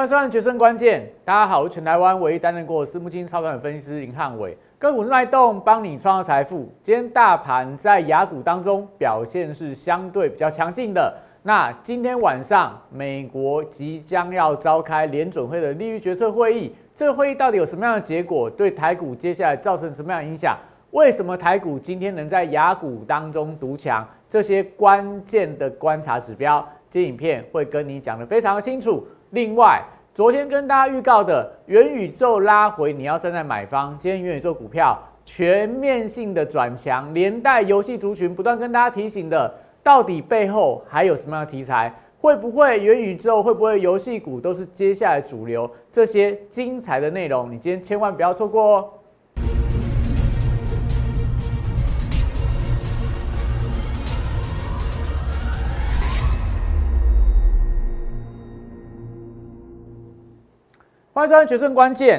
欢迎收看《决胜关键》，大家好，我是全台湾唯一担任过私募基金操盘的分析师林汉伟，个股是脉动，帮你创造财富。今天大盘在雅股当中表现是相对比较强劲的。那今天晚上美国即将要召开联准会的利率决策会议，这个会议到底有什么样的结果？对台股接下来造成什么样的影响？为什么台股今天能在雅股当中独强？这些关键的观察指标，这影片会跟你讲的非常清楚。另外，昨天跟大家预告的元宇宙拉回，你要站在买方。今天元宇宙股票全面性的转强，连带游戏族群不断跟大家提醒的，到底背后还有什么样的题材？会不会元宇宙？会不会游戏股都是接下来主流？这些精彩的内容，你今天千万不要错过哦！欢迎收看《决胜关键》。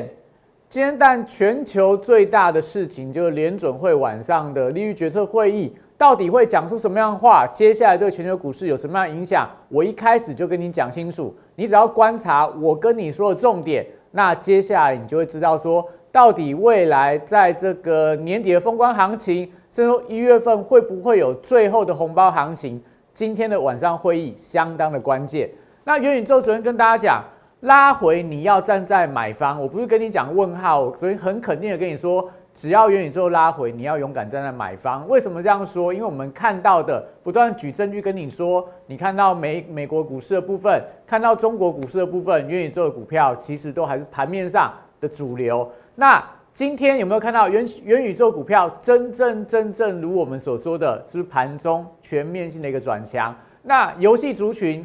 今天，但全球最大的事情就是联准会晚上的利率决策会议，到底会讲出什么样的话？接下来对全球股市有什么样的影响？我一开始就跟你讲清楚，你只要观察我跟你说的重点，那接下来你就会知道说，到底未来在这个年底的封关行情，甚至说一月份会不会有最后的红包行情？今天的晚上会议相当的关键。那元宇宙昨天跟大家讲。拉回你要站在买方，我不是跟你讲问号，所以很肯定的跟你说，只要元宇宙拉回，你要勇敢站在买方。为什么这样说？因为我们看到的不断举证据跟你说，你看到美美国股市的部分，看到中国股市的部分，元宇宙的股票其实都还是盘面上的主流。那今天有没有看到元元宇宙股票真正真正如我们所说的，是盘中全面性的一个转强？那游戏族群。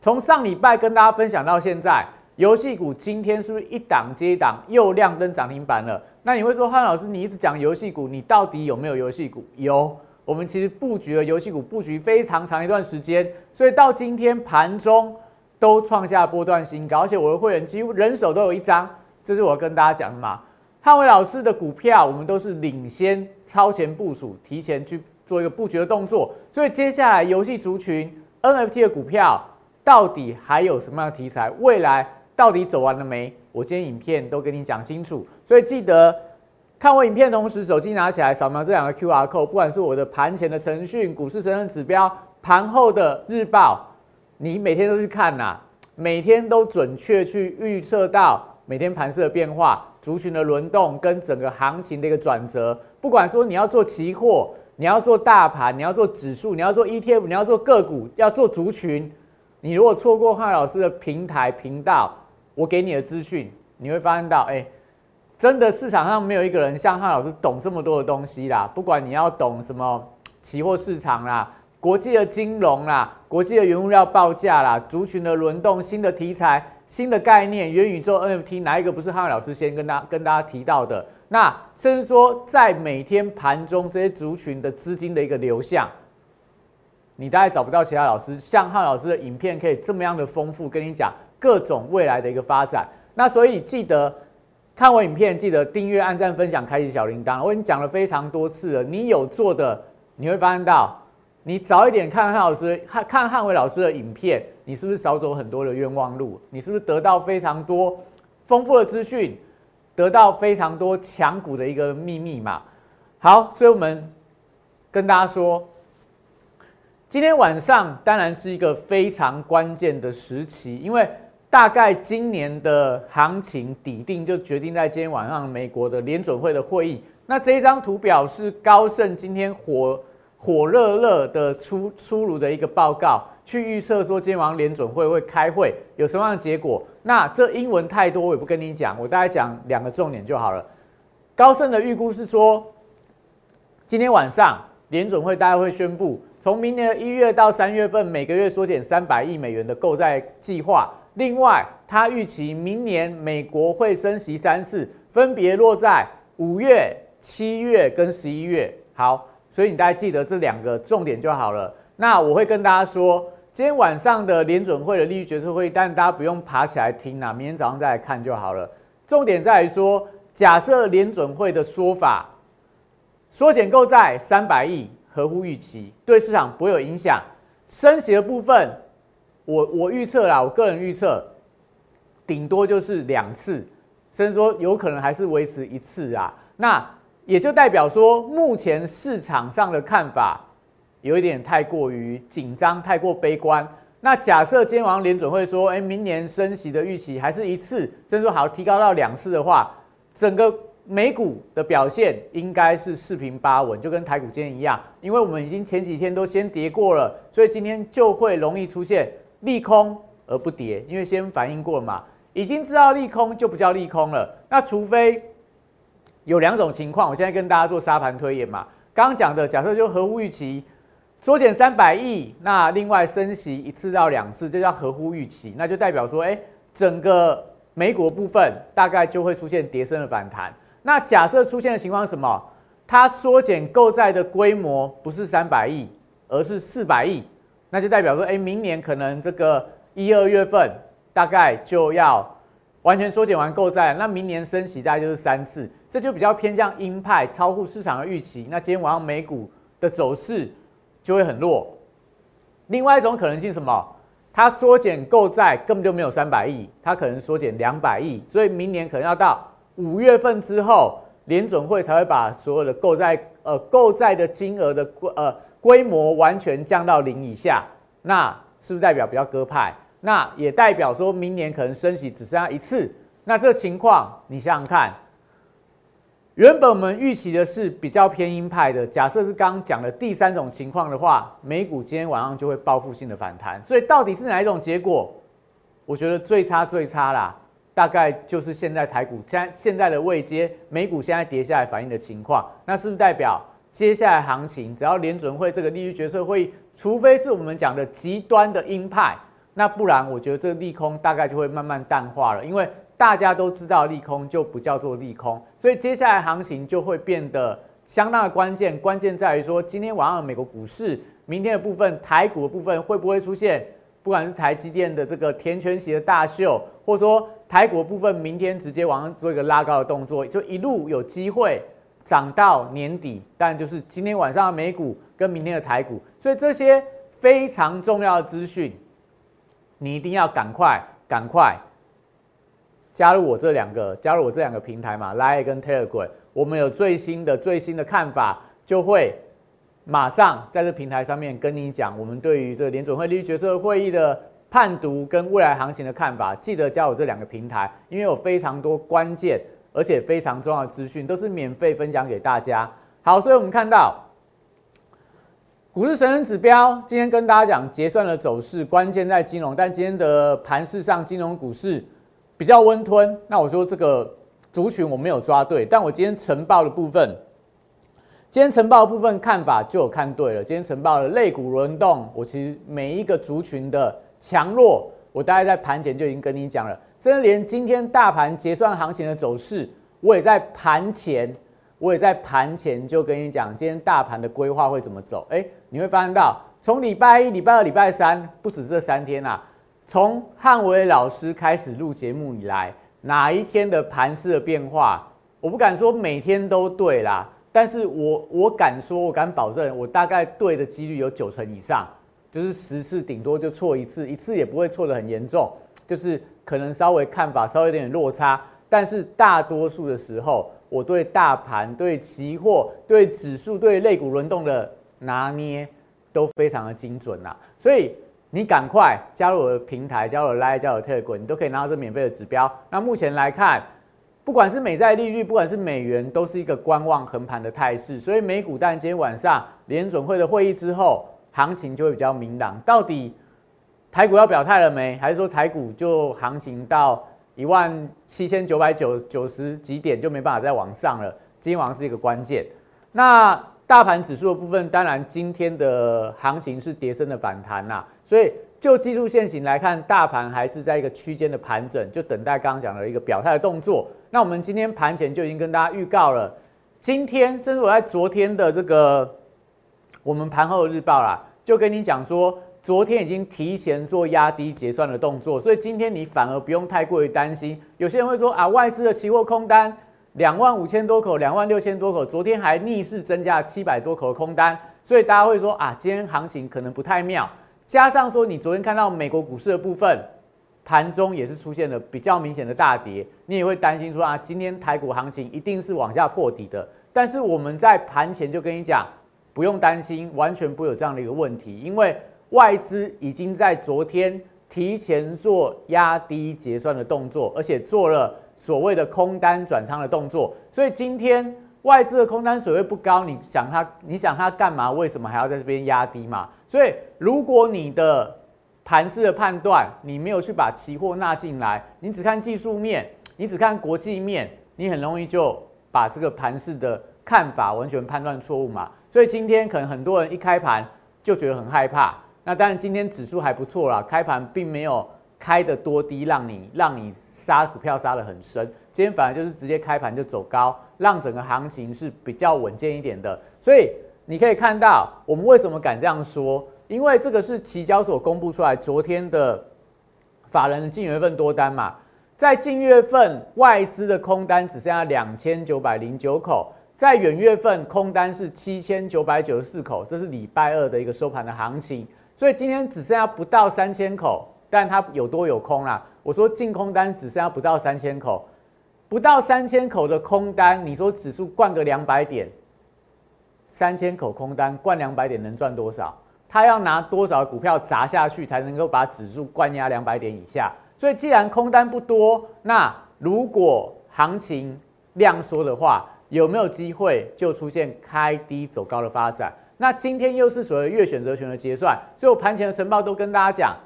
从上礼拜跟大家分享到现在，游戏股今天是不是一档接一档又亮灯涨停板了？那你会说，汉老师，你一直讲游戏股，你到底有没有游戏股？有，我们其实布局了游戏股，布局非常长一段时间，所以到今天盘中都创下波段新高，而且我的会员几乎人手都有一张，这是我跟大家讲的嘛。汉伟老师的股票，我们都是领先、超前部署、提前去做一个布局的动作，所以接下来游戏族群 NFT 的股票。到底还有什么样的题材？未来到底走完了没？我今天影片都跟你讲清楚，所以记得看我影片同时手机拿起来扫描这两个 Q R code，不管是我的盘前的程序、股市神人指标、盘后的日报，你每天都去看呐，每天都准确去预测到每天盘势的变化、族群的轮动跟整个行情的一个转折。不管说你要做期货，你要做大盘，你要做指数，你要做 E T F，你要做个股，要做族群。你如果错过汉老师的平台频道，我给你的资讯，你会发现到，哎，真的市场上没有一个人像汉老师懂这么多的东西啦。不管你要懂什么期货市场啦、国际的金融啦、国际的原物料报价啦、族群的轮动、新的题材、新的概念、元宇宙 NFT，哪一个不是汉老师先跟大跟大家提到的？那甚至说，在每天盘中这些族群的资金的一个流向。你大概找不到其他老师像汉老师的影片可以这么样的丰富，跟你讲各种未来的一个发展。那所以记得看我影片，记得订阅、按赞、分享、开启小铃铛。我已经讲了非常多次了，你有做的，你会发现到，你早一点看汉老师、看看汉伟老师的影片，你是不是少走很多的冤枉路？你是不是得到非常多丰富的资讯，得到非常多强股的一个秘密嘛？好，所以我们跟大家说。今天晚上当然是一个非常关键的时期，因为大概今年的行情底定就决定在今天晚上美国的联准会的会议。那这一张图表是高盛今天火火热热的出出炉的一个报告，去预测说今天晚上联准会会开会有什么样的结果。那这英文太多，我也不跟你讲，我大概讲两个重点就好了。高盛的预估是说，今天晚上联准会大概会宣布。从明年的一月到三月份，每个月缩减三百亿美元的购债计划。另外，他预期明年美国会升息三次，分别落在五月、七月跟十一月。好，所以你大家记得这两个重点就好了。那我会跟大家说，今天晚上的联准会的利率决策会议，但大家不用爬起来听啦，明天早上再来看就好了。重点在于说，假设联准会的说法缩减购债三百亿。合乎预期，对市场不会有影响。升息的部分，我我预测啦，我个人预测，顶多就是两次，甚至说有可能还是维持一次啊。那也就代表说，目前市场上的看法有一点太过于紧张，太过悲观。那假设今天晚上联准会说，哎，明年升息的预期还是一次，甚至说好提高到两次的话，整个美股的表现应该是四平八稳，就跟台股今天一样。因为我们已经前几天都先跌过了，所以今天就会容易出现利空而不跌，因为先反应过了嘛，已经知道利空就不叫利空了。那除非有两种情况，我现在跟大家做沙盘推演嘛，刚刚讲的假设就合乎预期。缩减三百亿，那另外升息一次到两次，这叫合乎预期，那就代表说，哎，整个美股部分大概就会出现跌升的反弹。那假设出现的情况是什么？它缩减购债的规模不是三百亿，而是四百亿，那就代表说，哎，明年可能这个一二月份大概就要完全缩减完购债，那明年升息大概就是三次，这就比较偏向鹰派，超乎市场的预期。那今天晚上美股的走势。就会很弱。另外一种可能性什么？它缩减购债根本就没有三百亿，它可能缩减两百亿，所以明年可能要到五月份之后，联准会才会把所有的购债呃购债的金额的规呃规模完全降到零以下。那是不是代表比较鸽派？那也代表说明年可能升息只剩下一次。那这情况你想想看。原本我们预期的是比较偏鹰派的，假设是刚刚讲的第三种情况的话，美股今天晚上就会报复性的反弹。所以到底是哪一种结果？我觉得最差最差啦，大概就是现在台股现现在的位阶，美股现在跌下来反映的情况。那是不是代表接下来行情，只要联准会这个利率决策会议，除非是我们讲的极端的鹰派，那不然我觉得这个利空大概就会慢慢淡化了，因为。大家都知道利空就不叫做利空，所以接下来行情就会变得相当的关键。关键在于说，今天晚上美国股市，明天的部分台股的部分会不会出现，不管是台积电的这个填权息的大秀，或者说台股部分明天直接往上做一个拉高的动作，就一路有机会涨到年底。但就是今天晚上的美股跟明天的台股，所以这些非常重要的资讯，你一定要赶快赶快。加入我这两个，加入我这两个平台嘛，Line 跟 Telegram，我们有最新的最新的看法，就会马上在这平台上面跟你讲，我们对于这个联准会利率决策会议的判读跟未来行情的看法。记得加我这两个平台，因为有非常多关键而且非常重要的资讯，都是免费分享给大家。好，所以我们看到股市神人指标，今天跟大家讲结算的走势，关键在金融，但今天的盘市上，金融股市。比较温吞，那我说这个族群我没有抓对，但我今天晨报的部分，今天晨报部分看法就有看对了。今天晨报的类股轮动，我其实每一个族群的强弱，我大概在盘前就已经跟你讲了，甚至连今天大盘结算行情的走势，我也在盘前，我也在盘前就跟你讲，今天大盘的规划会怎么走。哎，你会发现到，从礼拜一、礼拜二、礼拜三，不止这三天啊。从汉伟老师开始录节目以来，哪一天的盘势的变化，我不敢说每天都对啦，但是我我敢说，我敢保证，我大概对的几率有九成以上，就是十次顶多就错一次，一次也不会错的很严重，就是可能稍微看法稍微有点落差，但是大多数的时候，我对大盘、对期货、对指数、对类股轮动的拿捏都非常的精准呐，所以。你赶快加入我的平台，加入 Line，加入 Telegram，你都可以拿到这免费的指标。那目前来看，不管是美债利率，不管是美元，都是一个观望横盘的态势。所以美股，但今天晚上联准会的会议之后，行情就会比较明朗。到底台股要表态了没？还是说台股就行情到一万七千九百九九十几点就没办法再往上了？今天晚上是一个关键。那大盘指数的部分，当然今天的行情是跌升的反弹呐。所以就技术线型来看，大盘还是在一个区间的盘整，就等待刚刚讲的一个表态的动作。那我们今天盘前就已经跟大家预告了，今天甚至我在昨天的这个我们盘后日报啦，就跟你讲说，昨天已经提前做压低结算的动作，所以今天你反而不用太过于担心。有些人会说啊，外资的期货空单两万五千多口，两万六千多口，昨天还逆势增加七百多口的空单，所以大家会说啊，今天行情可能不太妙。加上说，你昨天看到美国股市的部分，盘中也是出现了比较明显的大跌，你也会担心说啊，今天台股行情一定是往下破底的。但是我们在盘前就跟你讲，不用担心，完全不会有这样的一个问题，因为外资已经在昨天提前做压低结算的动作，而且做了所谓的空单转仓的动作，所以今天外资的空单水位不高，你想它，你想它干嘛？为什么还要在这边压低嘛？所以如果你的盘势的判断，你没有去把期货纳进来，你只看技术面，你只看国际面，你很容易就把这个盘势的看法完全判断错误嘛。所以今天可能很多人一开盘就觉得很害怕。那当然今天指数还不错啦，开盘并没有开的多低，让你让你杀股票杀的很深。今天反而就是直接开盘就走高，让整个行情是比较稳健一点的。所以你可以看到，我们为什么敢这样说？因为这个是期交所公布出来昨天的法人的近月份多单嘛，在近月份外资的空单只剩下两千九百零九口，在远月份空单是七千九百九十四口，这是礼拜二的一个收盘的行情，所以今天只剩下不到三千口，但它有多有空啦。我说净空单只剩下不到三千口，不到三千口的空单，你说指数灌个两百点，三千口空单灌两百点能赚多少？他要拿多少股票砸下去才能够把指数灌压两百点以下？所以既然空单不多，那如果行情量缩的话，有没有机会就出现开低走高的发展？那今天又是所谓月选择权的结算，所以我盘前的晨报都跟大家讲，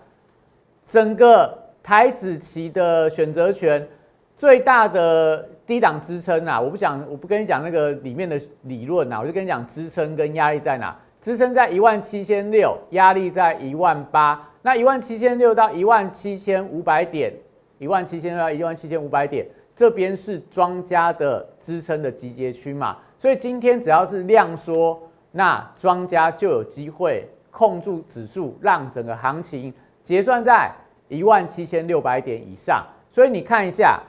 整个台子期的选择权最大的低档支撑啊，我不讲，我不跟你讲那个里面的理论啊，我就跟你讲支撑跟压力在哪。支撑在一万七千六，压力在一万八。那一万七千六到一万七千五百点，一万七千六到一万七千五百点，这边是庄家的支撑的集结区嘛？所以今天只要是量缩，那庄家就有机会控住指数，让整个行情结算在一万七千六百点以上。所以你看一下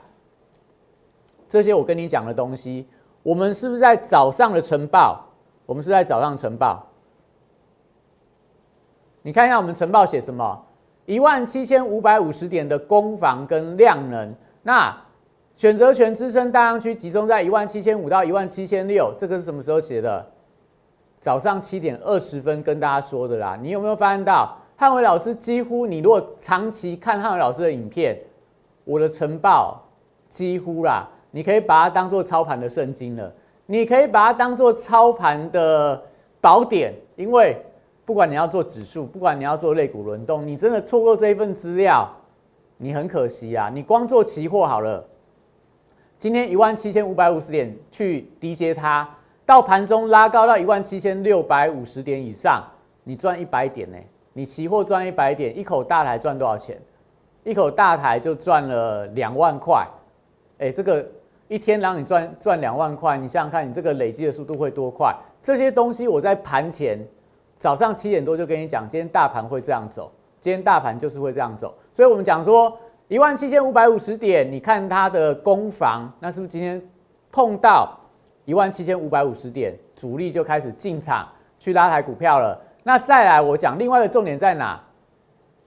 这些我跟你讲的东西，我们是不是在早上的晨报？我们是在早上晨报。你看一下我们晨报写什么？一万七千五百五十点的攻防跟量能，那选择权支撑大量区集中在一万七千五到一万七千六，这个是什么时候写的？早上七点二十分跟大家说的啦。你有没有发现到汉伟老师几乎？你如果长期看汉伟老师的影片，我的晨报几乎啦，你可以把它当做操盘的圣经了，你可以把它当做操盘的宝典，因为。不管你要做指数，不管你要做类股轮动，你真的错过这一份资料，你很可惜啊！你光做期货好了，今天一万七千五百五十点去低接它，到盘中拉高到一万七千六百五十点以上，你赚一百点呢？你期货赚一百点，一口大台赚多少钱？一口大台就赚了两万块，哎，这个一天让你赚赚两万块，你想想看，你这个累积的速度会多快？这些东西我在盘前。早上七点多就跟你讲，今天大盘会这样走，今天大盘就是会这样走，所以我们讲说一万七千五百五十点，你看它的攻防，那是不是今天碰到一万七千五百五十点，主力就开始进场去拉抬股票了？那再来我讲另外一个重点在哪？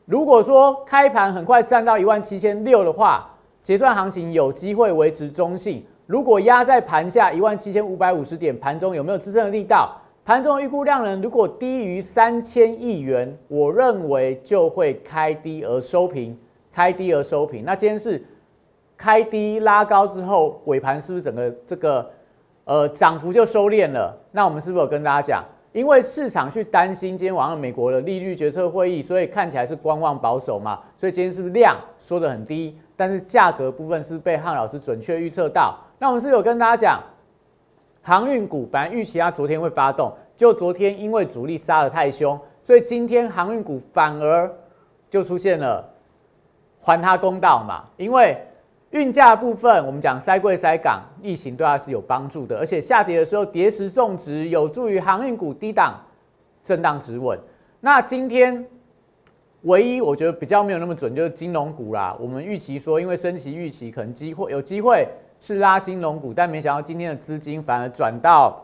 如果说开盘很快站到一万七千六的话，结算行情有机会维持中性；如果压在盘下一万七千五百五十点，盘中有没有支撑的力道？盘中预估量能如果低于三千亿元，我认为就会开低而收平，开低而收平。那今天是开低拉高之后，尾盘是不是整个这个呃涨幅就收敛了？那我们是不是有跟大家讲，因为市场去担心今天晚上美国的利率决策会议，所以看起来是观望保守嘛？所以今天是不是量缩的很低？但是价格部分是被汉老师准确预测到。那我们是有跟大家讲。航运股本来预期它昨天会发动，就昨天因为主力杀得太凶，所以今天航运股反而就出现了还它公道嘛。因为运价部分，我们讲塞柜塞港，疫情对它是有帮助的，而且下跌的时候跌时种植，有助于航运股低档震荡止稳。那今天唯一我觉得比较没有那么准，就是金融股啦。我们预期说，因为升息预期可能机会有机会。是拉金融股，但没想到今天的资金反而转到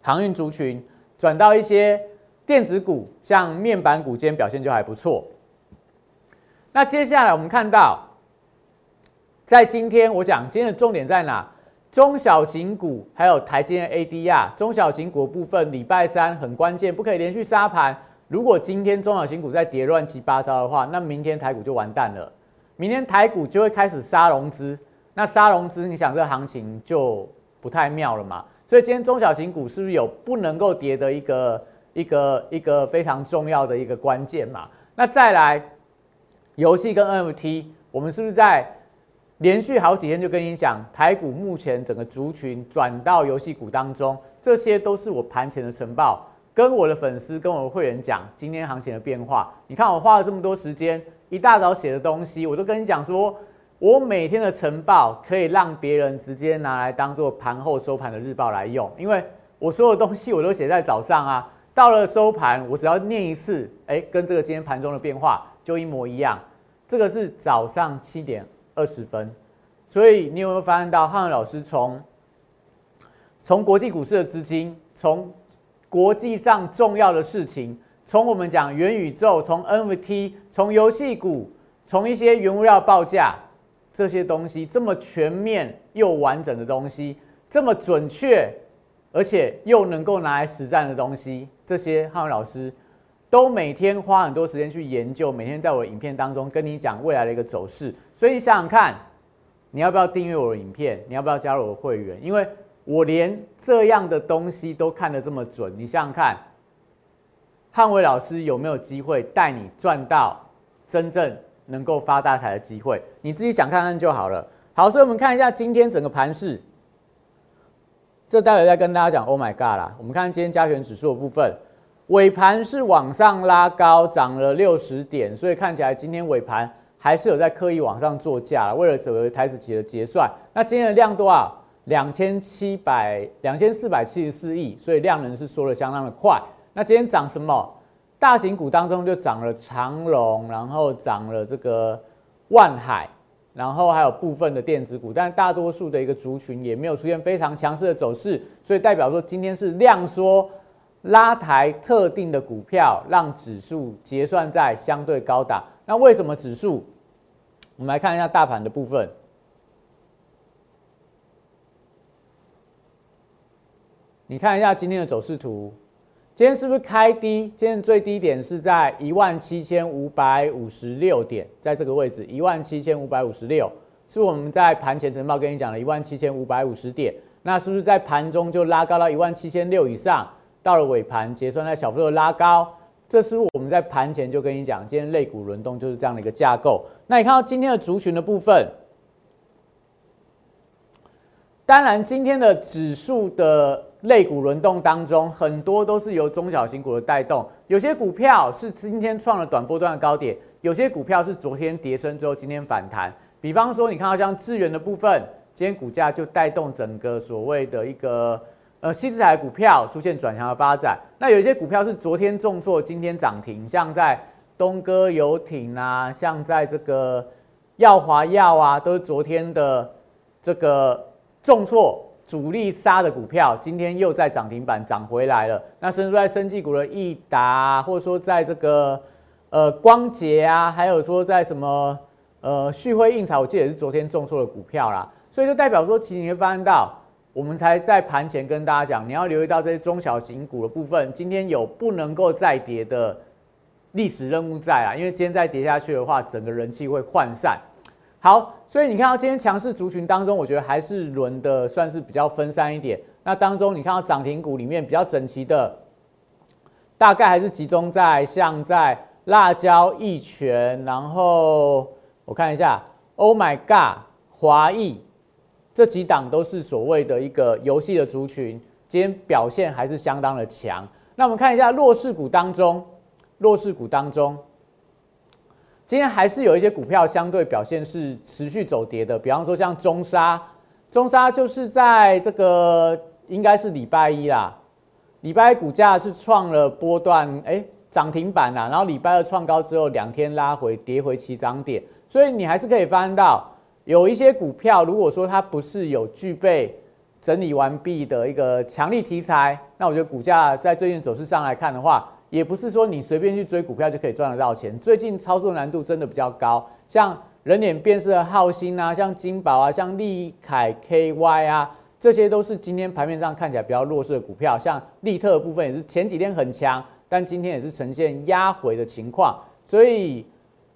航运族群，转到一些电子股，像面板股，今天表现就还不错。那接下来我们看到，在今天我讲今天的重点在哪？中小型股还有台积电 ADR，中小型股部分礼拜三很关键，不可以连续杀盘。如果今天中小型股在跌乱七八糟的话，那明天台股就完蛋了。明天台股就会开始杀融资，那杀融资，你想这行情就不太妙了嘛？所以今天中小型股是不是有不能够跌的一个一个一个非常重要的一个关键嘛？那再来，游戏跟 NFT，我们是不是在连续好几天就跟你讲，台股目前整个族群转到游戏股当中，这些都是我盘前的晨报。跟我的粉丝、跟我的会员讲今天行情的变化。你看我花了这么多时间，一大早写的东西，我都跟你讲说，我每天的晨报可以让别人直接拿来当做盘后收盘的日报来用，因为我所有东西我都写在早上啊。到了收盘，我只要念一次，哎，跟这个今天盘中的变化就一模一样。这个是早上七点二十分，所以你有没有发现到汉文老师从从国际股市的资金从国际上重要的事情，从我们讲元宇宙，从 NFT，从游戏股，从一些原物料报价这些东西，这么全面又完整的东西，这么准确，而且又能够拿来实战的东西，这些汉文老师都每天花很多时间去研究，每天在我的影片当中跟你讲未来的一个走势。所以你想想看，你要不要订阅我的影片？你要不要加入我的会员？因为我连这样的东西都看得这么准，你想想看，汉伟老师有没有机会带你赚到真正能够发大财的机会？你自己想看看就好了。好，所以我们看一下今天整个盘势。这待会再跟大家讲。Oh my god 啦！我们看今天加权指数的部分，尾盘是往上拉高，涨了六十点，所以看起来今天尾盘还是有在刻意往上做价，为了整个台子期的结算。那今天的量多少？两千七百两千四百七十四亿，所以量能是缩的相当的快。那今天涨什么？大型股当中就涨了长隆，然后涨了这个万海，然后还有部分的电子股，但大多数的一个族群也没有出现非常强势的走势，所以代表说今天是量缩拉抬特定的股票，让指数结算在相对高档。那为什么指数？我们来看一下大盘的部分。你看一下今天的走势图，今天是不是开低？今天最低点是在一万七千五百五十六点，在这个位置一万七千五百五十六，是我们在盘前晨报跟你讲的一万七千五百五十点，那是不是在盘中就拉高到一万七千六以上？到了尾盘结算在小幅度拉高，这是我们在盘前就跟你讲，今天类股轮动就是这样的一个架构。那你看到今天的族群的部分，当然今天的指数的。类股轮动当中，很多都是由中小型股的带动。有些股票是今天创了短波段的高点，有些股票是昨天跌升之后今天反弹。比方说，你看到像智源的部分，今天股价就带动整个所谓的一个呃新资产股票出现转强的发展。那有一些股票是昨天重挫，今天涨停，像在东哥游艇啊，像在这个耀华药啊，都是昨天的这个重挫。主力杀的股票今天又在涨停板涨回来了。那甚至在生技股的益达，或者说在这个呃光捷啊，还有说在什么呃旭辉印材，我记得也是昨天重挫的股票啦。所以就代表说，其实你会发现到，我们才在盘前跟大家讲，你要留意到这些中小型股的部分，今天有不能够再跌的历史任务在啊。因为今天再跌下去的话，整个人气会涣散。好，所以你看到今天强势族群当中，我觉得还是轮的算是比较分散一点。那当中你看到涨停股里面比较整齐的，大概还是集中在像在辣椒、益全，然后我看一下，Oh my God，华裔这几档都是所谓的一个游戏的族群，今天表现还是相当的强。那我们看一下弱势股当中，弱势股当中。今天还是有一些股票相对表现是持续走跌的，比方说像中沙，中沙就是在这个应该是礼拜一啦，礼拜一股价是创了波段哎涨停板啦，然后礼拜二创高之后两天拉回跌回起涨点，所以你还是可以翻到有一些股票，如果说它不是有具备整理完毕的一个强力题材，那我觉得股价在最近走势上来看的话，也不是说你随便去追股票就可以赚得到钱。最近操作难度真的比较高，像人脸辨识的浩鑫啊，像金宝啊，像利凯 KY 啊，这些都是今天盘面上看起来比较弱势的股票。像利特部分也是前几天很强，但今天也是呈现压回的情况。所以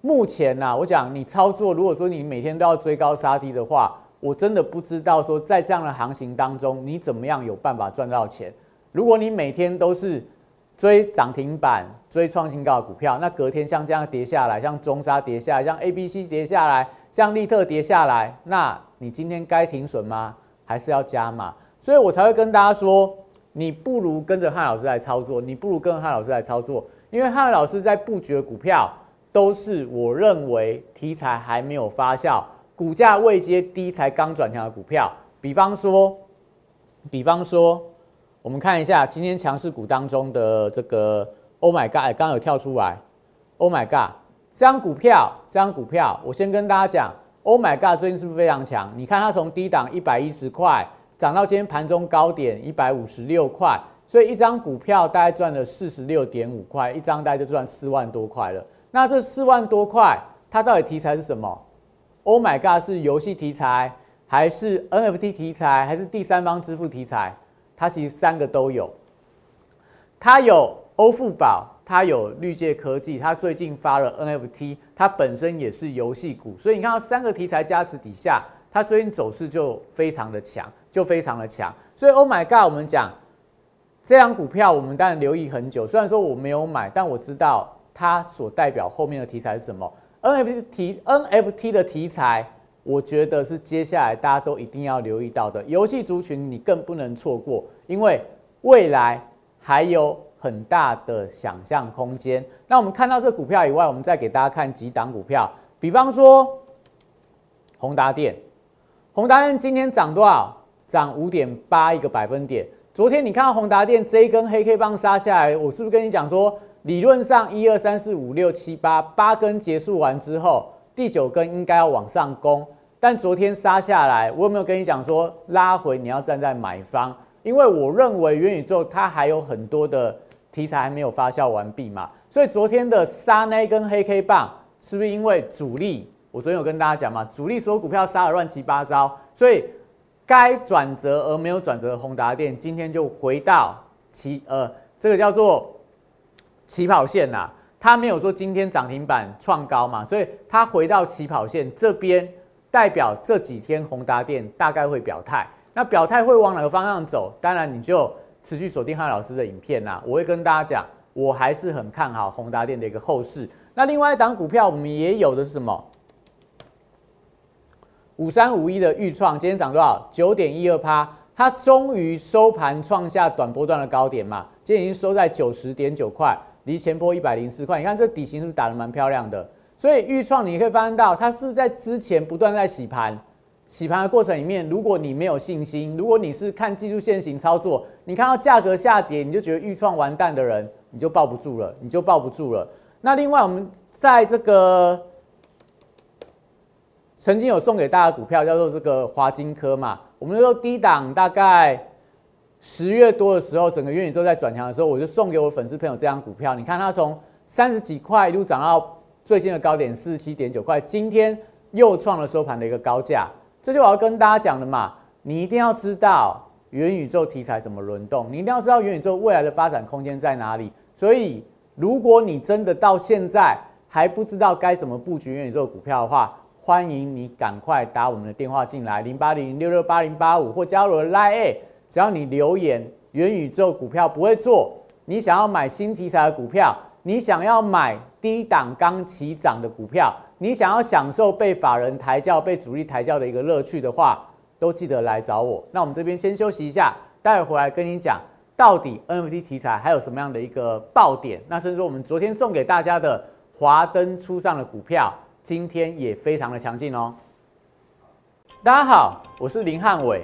目前呢，我讲你操作，如果说你每天都要追高杀低的话，我真的不知道说在这样的行情当中，你怎么样有办法赚到钱。如果你每天都是追涨停板、追创新高的股票，那隔天像这样跌下来，像中沙跌下来，像 A、B、C 跌下来，像利特跌下来，那你今天该停损吗？还是要加码？所以我才会跟大家说，你不如跟着汉老师来操作，你不如跟着汉老师来操作，因为汉老师在布局的股票都是我认为题材还没有发酵、股价未接低才刚转强的股票，比方说，比方说。我们看一下今天强势股当中的这个 Oh my God，刚刚有跳出来，Oh my God，这张股票，这张股票，我先跟大家讲，Oh my God，最近是不是非常强？你看它从低档一百一十块涨到今天盘中高点一百五十六块，所以一张股票大概赚了四十六点五块，一张大概就赚四万多块了。那这四万多块，它到底题材是什么？Oh my God，是游戏题材，还是 NFT 题材，还是第三方支付题材？它其实三个都有，它有欧付宝，它有绿界科技，它最近发了 NFT，它本身也是游戏股，所以你看到三个题材加持底下，它最近走势就非常的强，就非常的强。所以 Oh my God，我们讲这张股票，我们当然留意很久，虽然说我没有买，但我知道它所代表后面的题材是什么？NFT NFT 的题材。我觉得是接下来大家都一定要留意到的游戏族群，你更不能错过，因为未来还有很大的想象空间。那我们看到这股票以外，我们再给大家看几档股票，比方说宏达电，宏达电今天涨多少？涨五点八一个百分点。昨天你看到宏达电这一根黑 K 棒杀下来，我是不是跟你讲说，理论上一二三四五六七八八根结束完之后，第九根应该要往上攻？但昨天杀下来，我有没有跟你讲说拉回你要站在买方？因为我认为元宇宙它还有很多的题材还没有发酵完毕嘛，所以昨天的杀那根黑 K 棒是不是因为主力？我昨天有跟大家讲嘛，主力所有股票杀的乱七八糟，所以该转折而没有转折的宏达电今天就回到其呃这个叫做起跑线呐，它没有说今天涨停板创高嘛，所以它回到起跑线这边。代表这几天宏达电大概会表态，那表态会往哪个方向走？当然你就持续锁定汉老师的影片呐，我会跟大家讲，我还是很看好宏达电的一个后市。那另外一档股票我们也有的是什么？五三五一的预创今天涨多少？九点一二趴，它终于收盘创下短波段的高点嘛，今天已经收在九十点九块，离前波一百零四块，你看这底型是不是打得蛮漂亮的？所以预创你可以发现到，它是在之前不断在洗盘，洗盘的过程里面，如果你没有信心，如果你是看技术线型操作，你看到价格下跌，你就觉得预创完蛋的人，你就抱不住了，你就抱不住了。那另外我们在这个曾经有送给大家股票叫做这个华金科嘛，我们说低档大概十月多的时候，整个元宇宙在转强的时候，我就送给我粉丝朋友这张股票，你看它从三十几块一路涨到。最近的高点四十七点九块，今天又创了收盘的一个高价，这就我要跟大家讲的嘛。你一定要知道元宇宙题材怎么轮动，你一定要知道元宇宙未来的发展空间在哪里。所以，如果你真的到现在还不知道该怎么布局元宇宙股票的话，欢迎你赶快打我们的电话进来，零八零六六八零八五或加入 Line，只要你留言元宇宙股票不会做，你想要买新题材的股票。你想要买低档刚起涨的股票，你想要享受被法人抬轿、被主力抬轿的一个乐趣的话，都记得来找我。那我们这边先休息一下，待会回来跟你讲到底 NFT 题材还有什么样的一个爆点。那甚至说我们昨天送给大家的华灯初上的股票，今天也非常的强劲哦。大家好，我是林汉伟，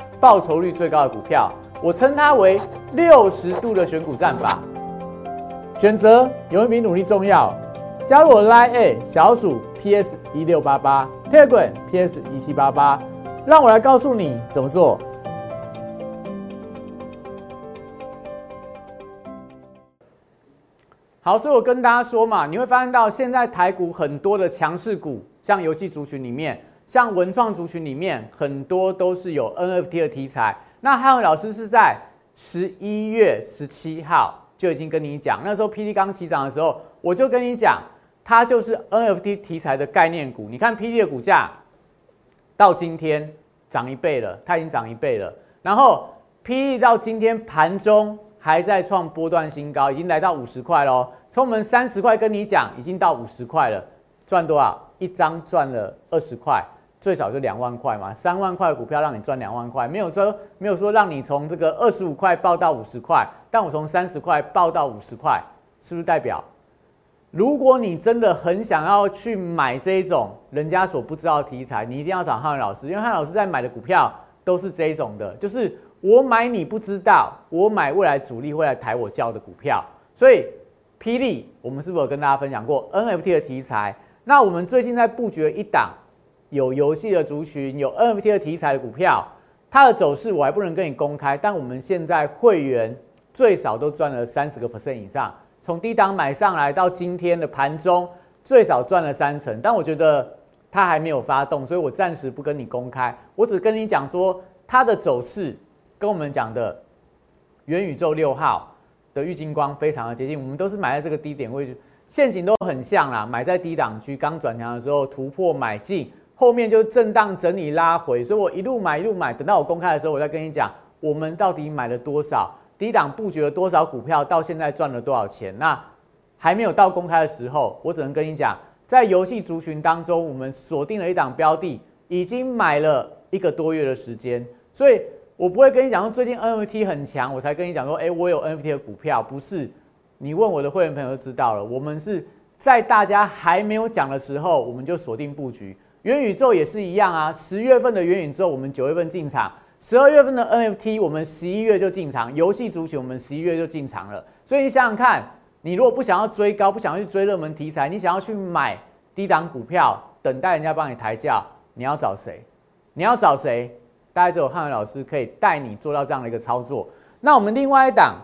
报酬率最高的股票。我称它为六十度的选股战法。选择永远比努力重要。加入我 Line A 小鼠 PS 一六八八 t e g r a m PS 一七八八，让我来告诉你怎么做。好，所以我跟大家说嘛，你会发现到现在台股很多的强势股，像游戏族群里面，像文创族群里面，很多都是有 NFT 的题材。那汉文老师是在十一月十七号就已经跟你讲，那时候 PD 刚起涨的时候，我就跟你讲，它就是 NFT 题材的概念股。你看 PD 的股价到今天涨一倍了，它已经涨一倍了。然后 PD 到今天盘中。还在创波段新高，已经来到五十块喽。从我们三十块跟你讲，已经到五十块了，赚多少？一张赚了二十块，最少就两万块嘛。三万块的股票让你赚两万块，没有说没有说让你从这个二十五块报到五十块，但我从三十块报到五十块，是不是代表，如果你真的很想要去买这一种人家所不知道的题材，你一定要找汉文老师，因为汉老师在买的股票都是这一种的，就是。我买你不知道，我买未来主力会来抬我叫的股票，所以霹雳，我们是不是有跟大家分享过 NFT 的题材？那我们最近在布局一档有游戏的族群，有 NFT 的题材的股票，它的走势我还不能跟你公开，但我们现在会员最少都赚了三十个 percent 以上，从低档买上来到今天的盘中最少赚了三成，但我觉得它还没有发动，所以我暂时不跟你公开，我只跟你讲说它的走势。跟我们讲的元宇宙六号的玉金光非常的接近，我们都是买在这个低点位置，线型都很像啦，买在低档区刚转强的时候突破买进，后面就震荡整理拉回，所以我一路买一路买，等到我公开的时候，我再跟你讲我们到底买了多少低档布局了多少股票，到现在赚了多少钱。那还没有到公开的时候，我只能跟你讲，在游戏族群当中，我们锁定了一档标的，已经买了一个多月的时间，所以。我不会跟你讲说最近 NFT 很强，我才跟你讲说，哎，我有 NFT 的股票，不是？你问我的会员朋友就知道了。我们是在大家还没有讲的时候，我们就锁定布局。元宇宙也是一样啊，十月份的元宇宙我们九月份进场，十二月份的 NFT 我们十一月就进场，游戏族群我们十一月就进场了。所以你想想看，你如果不想要追高，不想要去追热门题材，你想要去买低档股票，等待人家帮你抬价，你要找谁？你要找谁？大概只有汉文老师可以带你做到这样的一个操作。那我们另外一档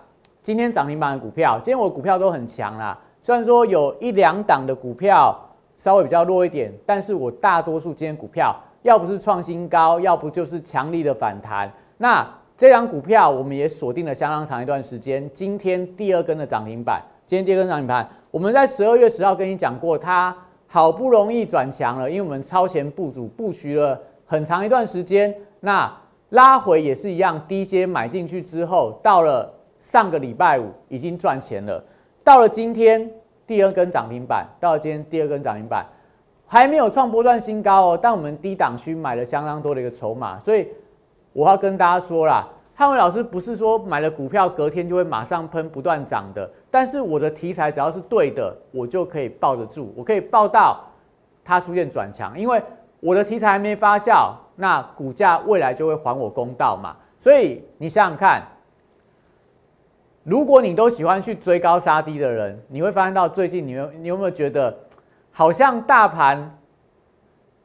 今天涨停板的股票，今天我股票都很强啦。虽然说有一两档的股票稍微比较弱一点，但是我大多数今天股票要不是创新高，要不就是强力的反弹。那这张股票我们也锁定了相当长一段时间。今天第二根的涨停板，今天第二根涨停板，我们在十二月十号跟你讲过，它好不容易转强了，因为我们超前部署布局了很长一段时间。那拉回也是一样，低阶买进去之后，到了上个礼拜五已经赚钱了。到了今天第二根涨停板，到今天第二根涨停板，还没有创波段新高哦。但我们低档区买了相当多的一个筹码，所以我要跟大家说啦，汉伟老师不是说买了股票隔天就会马上喷不断涨的，但是我的题材只要是对的，我就可以抱得住，我可以抱到它出现转强，因为我的题材还没发酵。那股价未来就会还我公道嘛？所以你想想看，如果你都喜欢去追高杀低的人，你会发现到最近你有你有没有觉得，好像大盘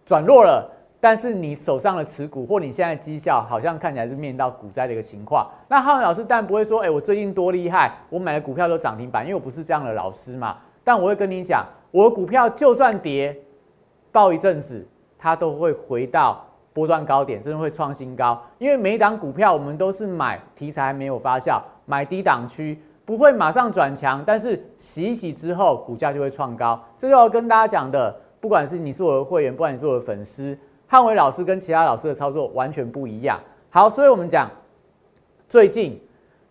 转弱了，但是你手上的持股或你现在绩效好像看起来是面临到股灾的一个情况。那浩文老师当然不会说，哎，我最近多厉害，我买的股票都涨停板，因为我不是这样的老师嘛。但我会跟你讲，我的股票就算跌，爆一阵子，它都会回到。波段高点真的会创新高，因为每一档股票我们都是买题材还没有发酵，买低档区不会马上转强，但是洗一洗之后股价就会创高。这就要跟大家讲的，不管是你是我的会员，不管你是我的粉丝，汉伟老师跟其他老师的操作完全不一样。好，所以我们讲最近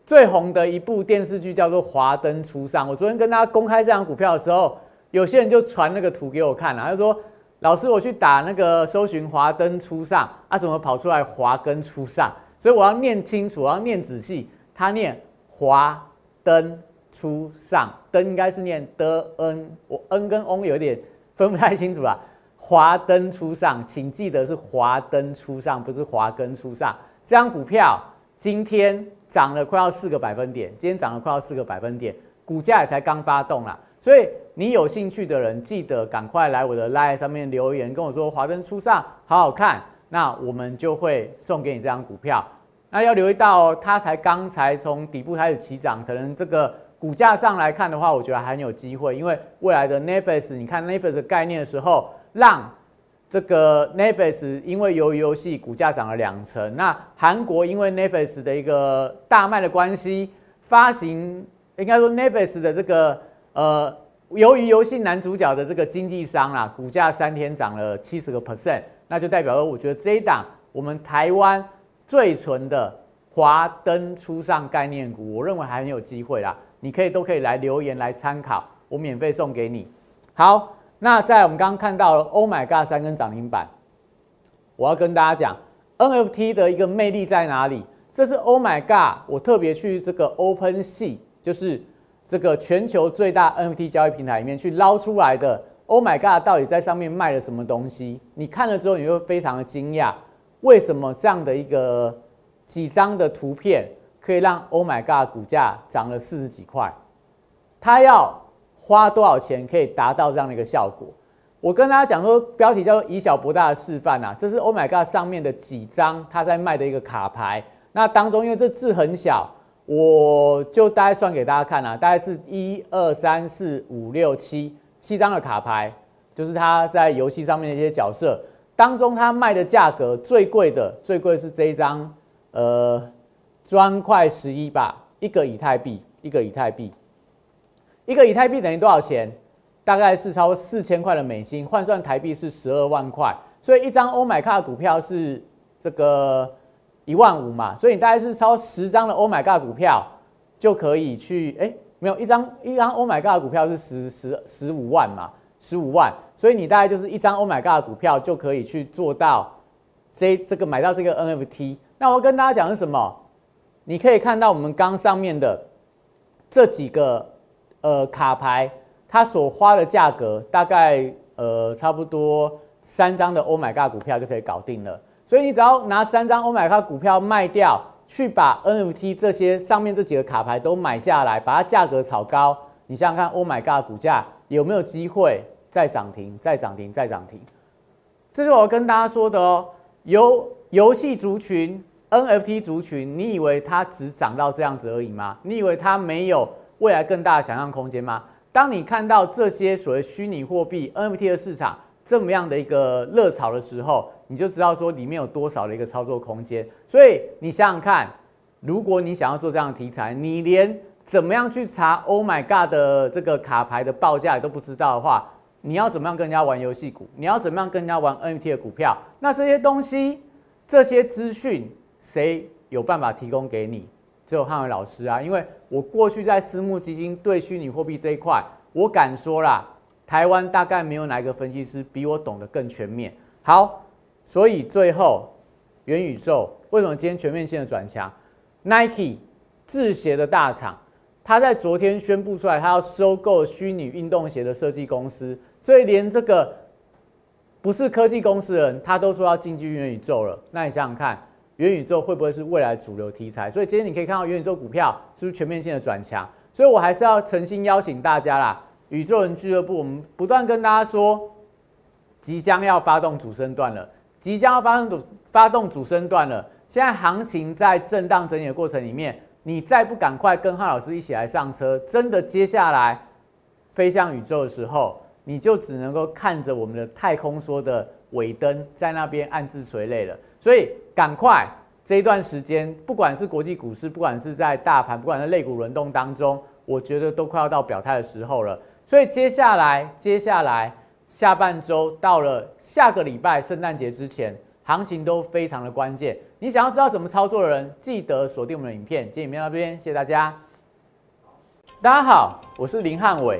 最红的一部电视剧叫做《华灯初上》。我昨天跟大家公开这张股票的时候，有些人就传那个图给我看了，他就说。老师，我去打那个搜寻华灯初上啊，怎么跑出来华根初上？所以我要念清楚，我要念仔细。他念华登初上，登应该是念的 n，我 n 跟 o 有点分不太清楚啦。华灯初上，请记得是华灯初上，不是华根初上。这张股票今天涨了快要四个百分点，今天涨了快要四个百分点，股价也才刚发动啦。所以你有兴趣的人，记得赶快来我的 line 上面留言，跟我说华灯初上好好看，那我们就会送给你这张股票。那要留意到，它才刚才从底部开始起涨，可能这个股价上来看的话，我觉得还很有机会，因为未来的 n e f e s 你看 n e f e s 的概念的时候，让这个 n e f e s 因为由于游戏股价涨了两成，那韩国因为 n e f e s 的一个大卖的关系，发行应该说 n e f e s 的这个呃，由于游戏男主角的这个经纪商啦，股价三天涨了七十个 percent，那就代表了我觉得这一档我们台湾。最纯的华灯初上概念股，我认为还很有机会啦。你可以都可以来留言来参考，我免费送给你。好，那在我们刚刚看到了 Oh my God 三根涨停板，我要跟大家讲 NFT 的一个魅力在哪里？这是 Oh my God，我特别去这个 Open Sea，就是这个全球最大 NFT 交易平台里面去捞出来的。Oh my God，到底在上面卖了什么东西？你看了之后，你会非常的惊讶。为什么这样的一个几张的图片可以让 Oh my God 股价涨了四十几块？它要花多少钱可以达到这样的一个效果？我跟大家讲说，标题叫做以小博大的示范啊，这是 Oh my God 上面的几张它在卖的一个卡牌。那当中因为这字很小，我就大概算给大家看啊，大概是一二三四五六七七张的卡牌，就是它在游戏上面的一些角色。当中它卖的价格最贵的，最贵是这一张，呃，砖块十一吧，一个以太币，一个以太币，一个以太币等于多少钱？大概是超四千块的美金，换算台币是十二万块。所以一张欧买卡股票是这个一万五嘛，所以你大概是超十张的欧买卡股票就可以去，哎，没有一张一张欧买卡股票是十十十五万嘛。十五万，所以你大概就是一张 Oh my God 的股票就可以去做到这这个买到这个 NFT。那我跟大家讲是什么？你可以看到我们刚上面的这几个呃卡牌，它所花的价格大概呃差不多三张的 Oh my God 股票就可以搞定了。所以你只要拿三张 Oh my God 股票卖掉，去把 NFT 这些上面这几个卡牌都买下来，把它价格炒高，你想想看 Oh my God 股价有没有机会？再涨停，再涨停，再涨停，这是我要跟大家说的哦。游游戏族群、NFT 族群，你以为它只涨到这样子而已吗？你以为它没有未来更大的想象空间吗？当你看到这些所谓虚拟货币 NFT 的市场这么样的一个热潮的时候，你就知道说里面有多少的一个操作空间。所以你想想看，如果你想要做这样的题材，你连怎么样去查 Oh my God 的这个卡牌的报价都不知道的话，你要怎么样跟人家玩游戏股？你要怎么样跟人家玩 NFT 的股票？那这些东西、这些资讯，谁有办法提供给你？只有汉伟老师啊！因为我过去在私募基金对虚拟货币这一块，我敢说啦，台湾大概没有哪一个分析师比我懂得更全面。好，所以最后元宇宙为什么今天全面性的转强？Nike 制鞋的大厂，他在昨天宣布出来，他要收购虚拟运动鞋的设计公司。所以连这个不是科技公司的人，他都说要进军元宇宙了。那你想想看，元宇宙会不会是未来主流题材？所以今天你可以看到元宇宙股票是不是全面性的转强？所以我还是要诚心邀请大家啦，宇宙人俱乐部，我们不断跟大家说，即将要发动主升段了，即将要发动主发动主升段了。现在行情在震荡整理的过程里面，你再不赶快跟汉老师一起来上车，真的接下来飞向宇宙的时候。你就只能够看着我们的太空梭的尾灯在那边暗自垂泪了。所以赶快这一段时间，不管是国际股市，不管是在大盘，不管是类股轮动当中，我觉得都快要到表态的时候了。所以接下来，接下来下半周到了下个礼拜圣诞节之前，行情都非常的关键。你想要知道怎么操作的人，记得锁定我们的影片。今天影片到这边，谢谢大家。大家好，我是林汉伟。